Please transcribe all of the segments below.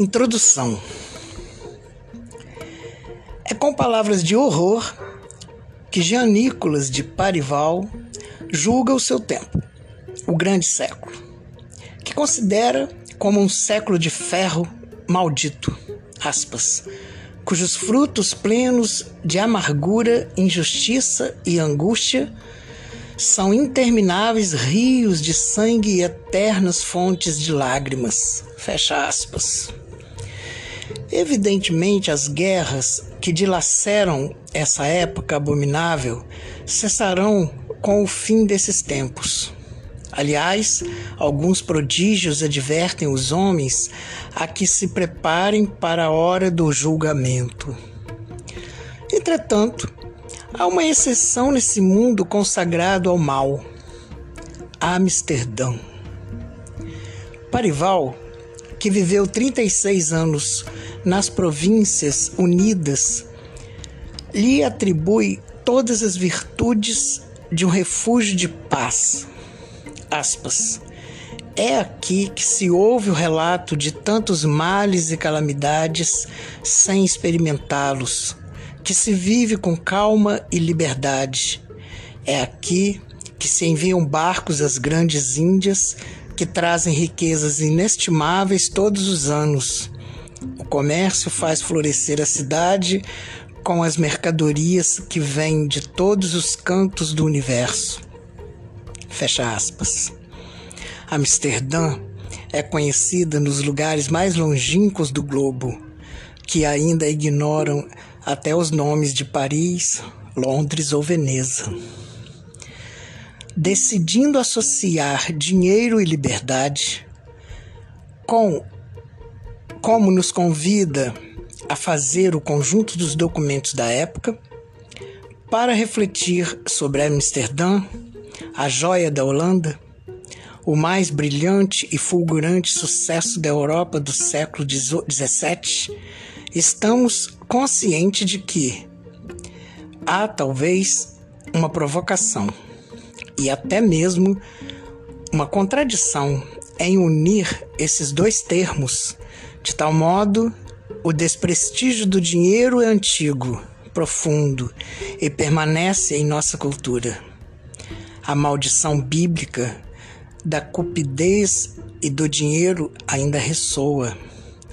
Introdução. É com palavras de horror que Jean Nicolas de Parival julga o seu tempo, o grande século, que considera como um século de ferro maldito, aspas, cujos frutos plenos de amargura, injustiça e angústia são intermináveis rios de sangue e eternas fontes de lágrimas. Fecha aspas. Evidentemente, as guerras que dilaceram essa época abominável cessarão com o fim desses tempos. Aliás, alguns prodígios advertem os homens a que se preparem para a hora do julgamento. Entretanto, há uma exceção nesse mundo consagrado ao mal: Amsterdã. Parival, que viveu 36 anos nas Províncias Unidas, lhe atribui todas as virtudes de um refúgio de paz aspas. É aqui que se ouve o relato de tantos males e calamidades sem experimentá-los, que se vive com calma e liberdade. É aqui que se enviam barcos às grandes Índias que trazem riquezas inestimáveis todos os anos. O comércio faz florescer a cidade com as mercadorias que vêm de todos os cantos do universo. Fecha aspas. Amsterdã é conhecida nos lugares mais longínquos do globo, que ainda ignoram até os nomes de Paris, Londres ou Veneza. Decidindo associar dinheiro e liberdade, com como nos convida a fazer o conjunto dos documentos da época, para refletir sobre Amsterdã, a joia da Holanda, o mais brilhante e fulgurante sucesso da Europa do século XVII, estamos conscientes de que há talvez uma provocação e até mesmo uma contradição em unir esses dois termos, de tal modo o desprestígio do dinheiro é antigo, profundo e permanece em nossa cultura a maldição bíblica da cupidez e do dinheiro ainda ressoa.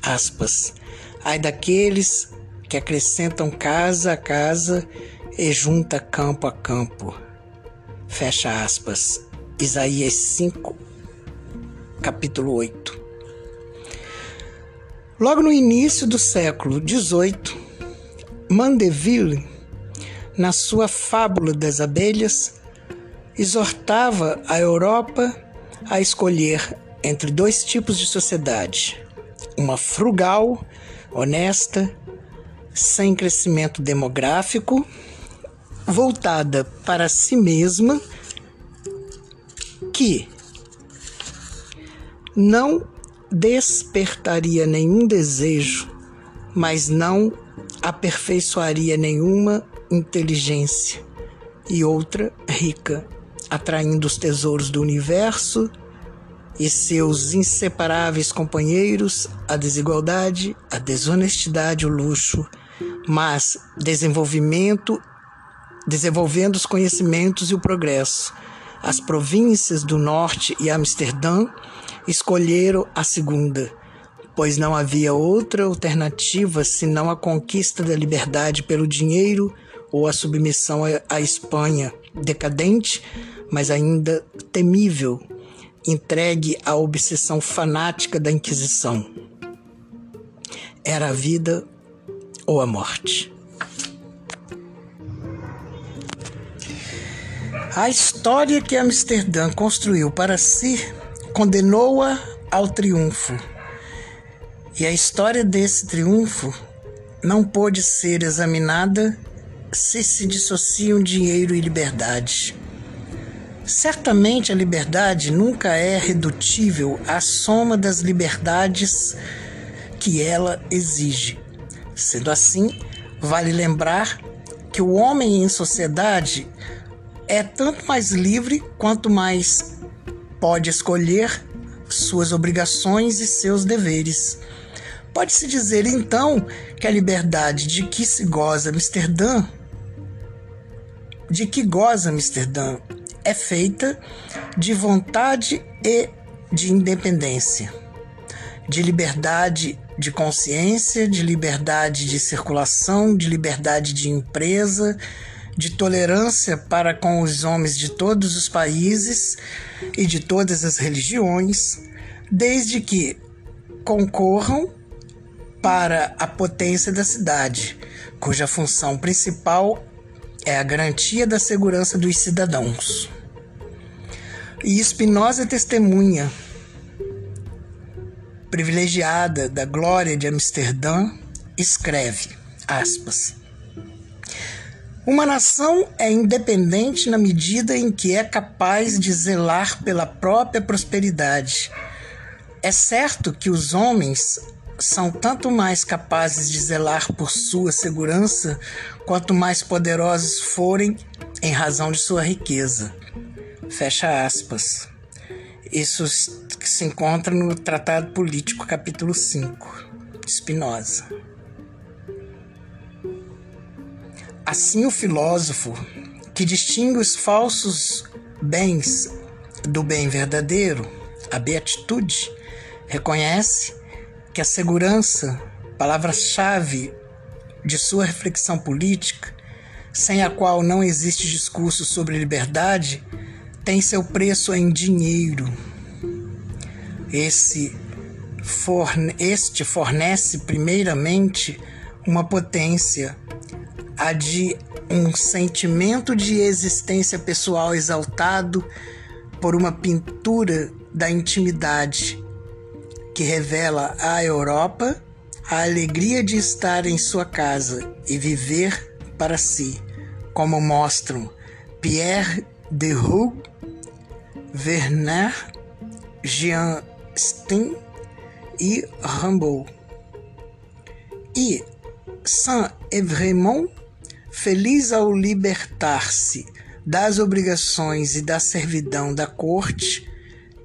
Aspas. Ai daqueles que acrescentam casa a casa e junta campo a campo. Fecha aspas. Isaías 5, capítulo 8. Logo no início do século XVIII, Mandeville, na sua Fábula das Abelhas, exortava a Europa a escolher entre dois tipos de sociedade: uma frugal, honesta, sem crescimento demográfico, voltada para si mesma, que não despertaria nenhum desejo, mas não aperfeiçoaria nenhuma inteligência, e outra rica atraindo os tesouros do universo e seus inseparáveis companheiros, a desigualdade, a desonestidade, o luxo, mas desenvolvimento, desenvolvendo os conhecimentos e o progresso. As províncias do norte e Amsterdã escolheram a segunda, pois não havia outra alternativa senão a conquista da liberdade pelo dinheiro ou a submissão à Espanha decadente mas ainda temível, entregue à obsessão fanática da Inquisição. Era a vida ou a morte. A história que Amsterdã construiu para si condenou-a ao triunfo. E a história desse triunfo não pôde ser examinada se se dissociam dinheiro e liberdade. Certamente a liberdade nunca é redutível à soma das liberdades que ela exige. Sendo assim, vale lembrar que o homem em sociedade é tanto mais livre quanto mais pode escolher suas obrigações e seus deveres. Pode-se dizer então que a liberdade de que se goza Amsterdã, de que goza Amsterdã, é feita de vontade e de independência, de liberdade de consciência, de liberdade de circulação, de liberdade de empresa, de tolerância para com os homens de todos os países e de todas as religiões, desde que concorram para a potência da cidade, cuja função principal é a garantia da segurança dos cidadãos. E Spinoza testemunha privilegiada da glória de Amsterdã, escreve, aspas, uma nação é independente na medida em que é capaz de zelar pela própria prosperidade. É certo que os homens são tanto mais capazes de zelar por sua segurança quanto mais poderosos forem em razão de sua riqueza. Fecha aspas. Isso se encontra no Tratado Político, capítulo 5, Spinoza. Assim, o filósofo, que distingue os falsos bens do bem verdadeiro, a beatitude, reconhece que a segurança, palavra-chave de sua reflexão política, sem a qual não existe discurso sobre liberdade, tem seu preço em dinheiro. Esse forne este fornece primeiramente uma potência, a de um sentimento de existência pessoal exaltado por uma pintura da intimidade que revela à Europa a alegria de estar em sua casa e viver para si, como mostram Pierre de Hug Werner, Jean Stein e Rimbaud. E Saint-Evremont, feliz ao libertar-se das obrigações e da servidão da corte,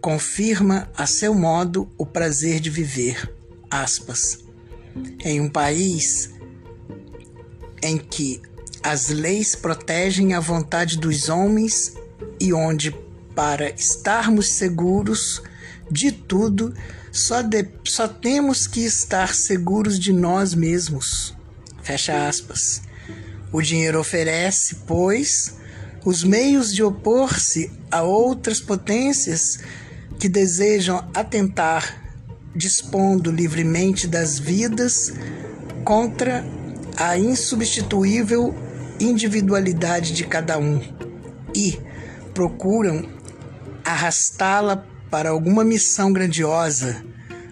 confirma a seu modo o prazer de viver. Aspas. Em um país em que as leis protegem a vontade dos homens e onde para estarmos seguros de tudo, só, de, só temos que estar seguros de nós mesmos. Fecha aspas. O dinheiro oferece, pois, os meios de opor-se a outras potências que desejam atentar, dispondo livremente das vidas contra a insubstituível individualidade de cada um e procuram arrastá-la para alguma missão grandiosa,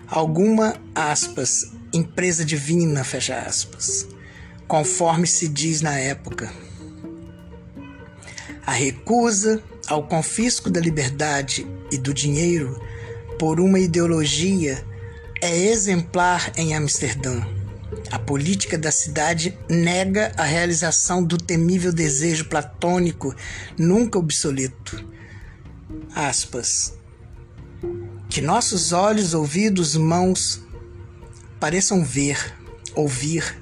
alguma aspas, empresa divina, fecha aspas, conforme se diz na época. A recusa ao confisco da liberdade e do dinheiro por uma ideologia é exemplar em Amsterdã. A política da cidade nega a realização do temível desejo platônico nunca obsoleto aspas, que nossos olhos, ouvidos, mãos pareçam ver, ouvir,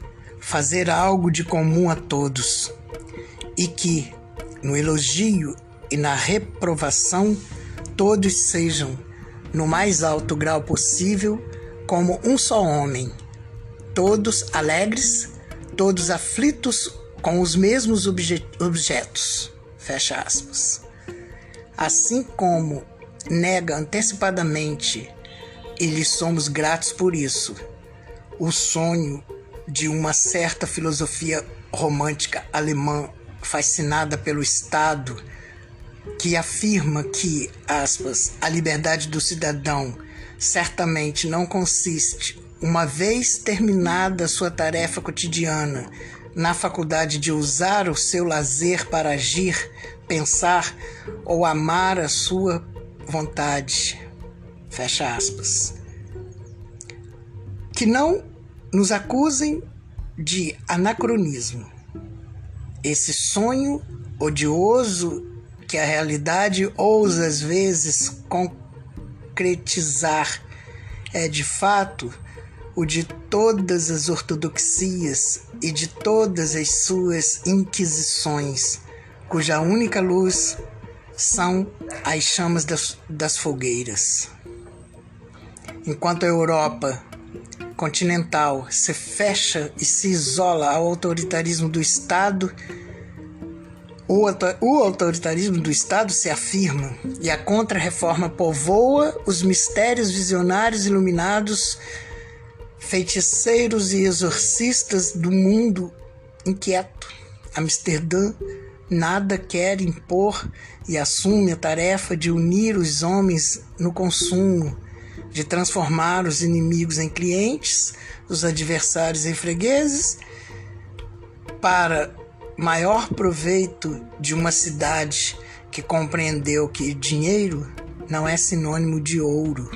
fazer algo de comum a todos, e que, no elogio e na reprovação, todos sejam, no mais alto grau possível, como um só homem, todos alegres, todos aflitos com os mesmos obje objetos. Fecha aspas assim como nega antecipadamente, e lhe somos gratos por isso, o sonho de uma certa filosofia romântica alemã fascinada pelo Estado, que afirma que, aspas, a liberdade do cidadão certamente não consiste, uma vez terminada sua tarefa cotidiana, na faculdade de usar o seu lazer para agir pensar ou amar a sua vontade. Fecha aspas. Que não nos acusem de anacronismo. Esse sonho odioso que a realidade ousa às vezes concretizar é de fato o de todas as ortodoxias e de todas as suas inquisições, cuja única luz são as chamas das, das fogueiras. Enquanto a Europa continental se fecha e se isola ao autoritarismo do Estado, o, autoritarismo do Estado se afirma e a contra-reforma povoa os mistérios visionários iluminados, feiticeiros e exorcistas do mundo inquieto. Amsterdã nada quer impor e assume a tarefa de unir os homens no consumo, de transformar os inimigos em clientes, os adversários em fregueses, para maior proveito de uma cidade que compreendeu que dinheiro não é sinônimo de ouro.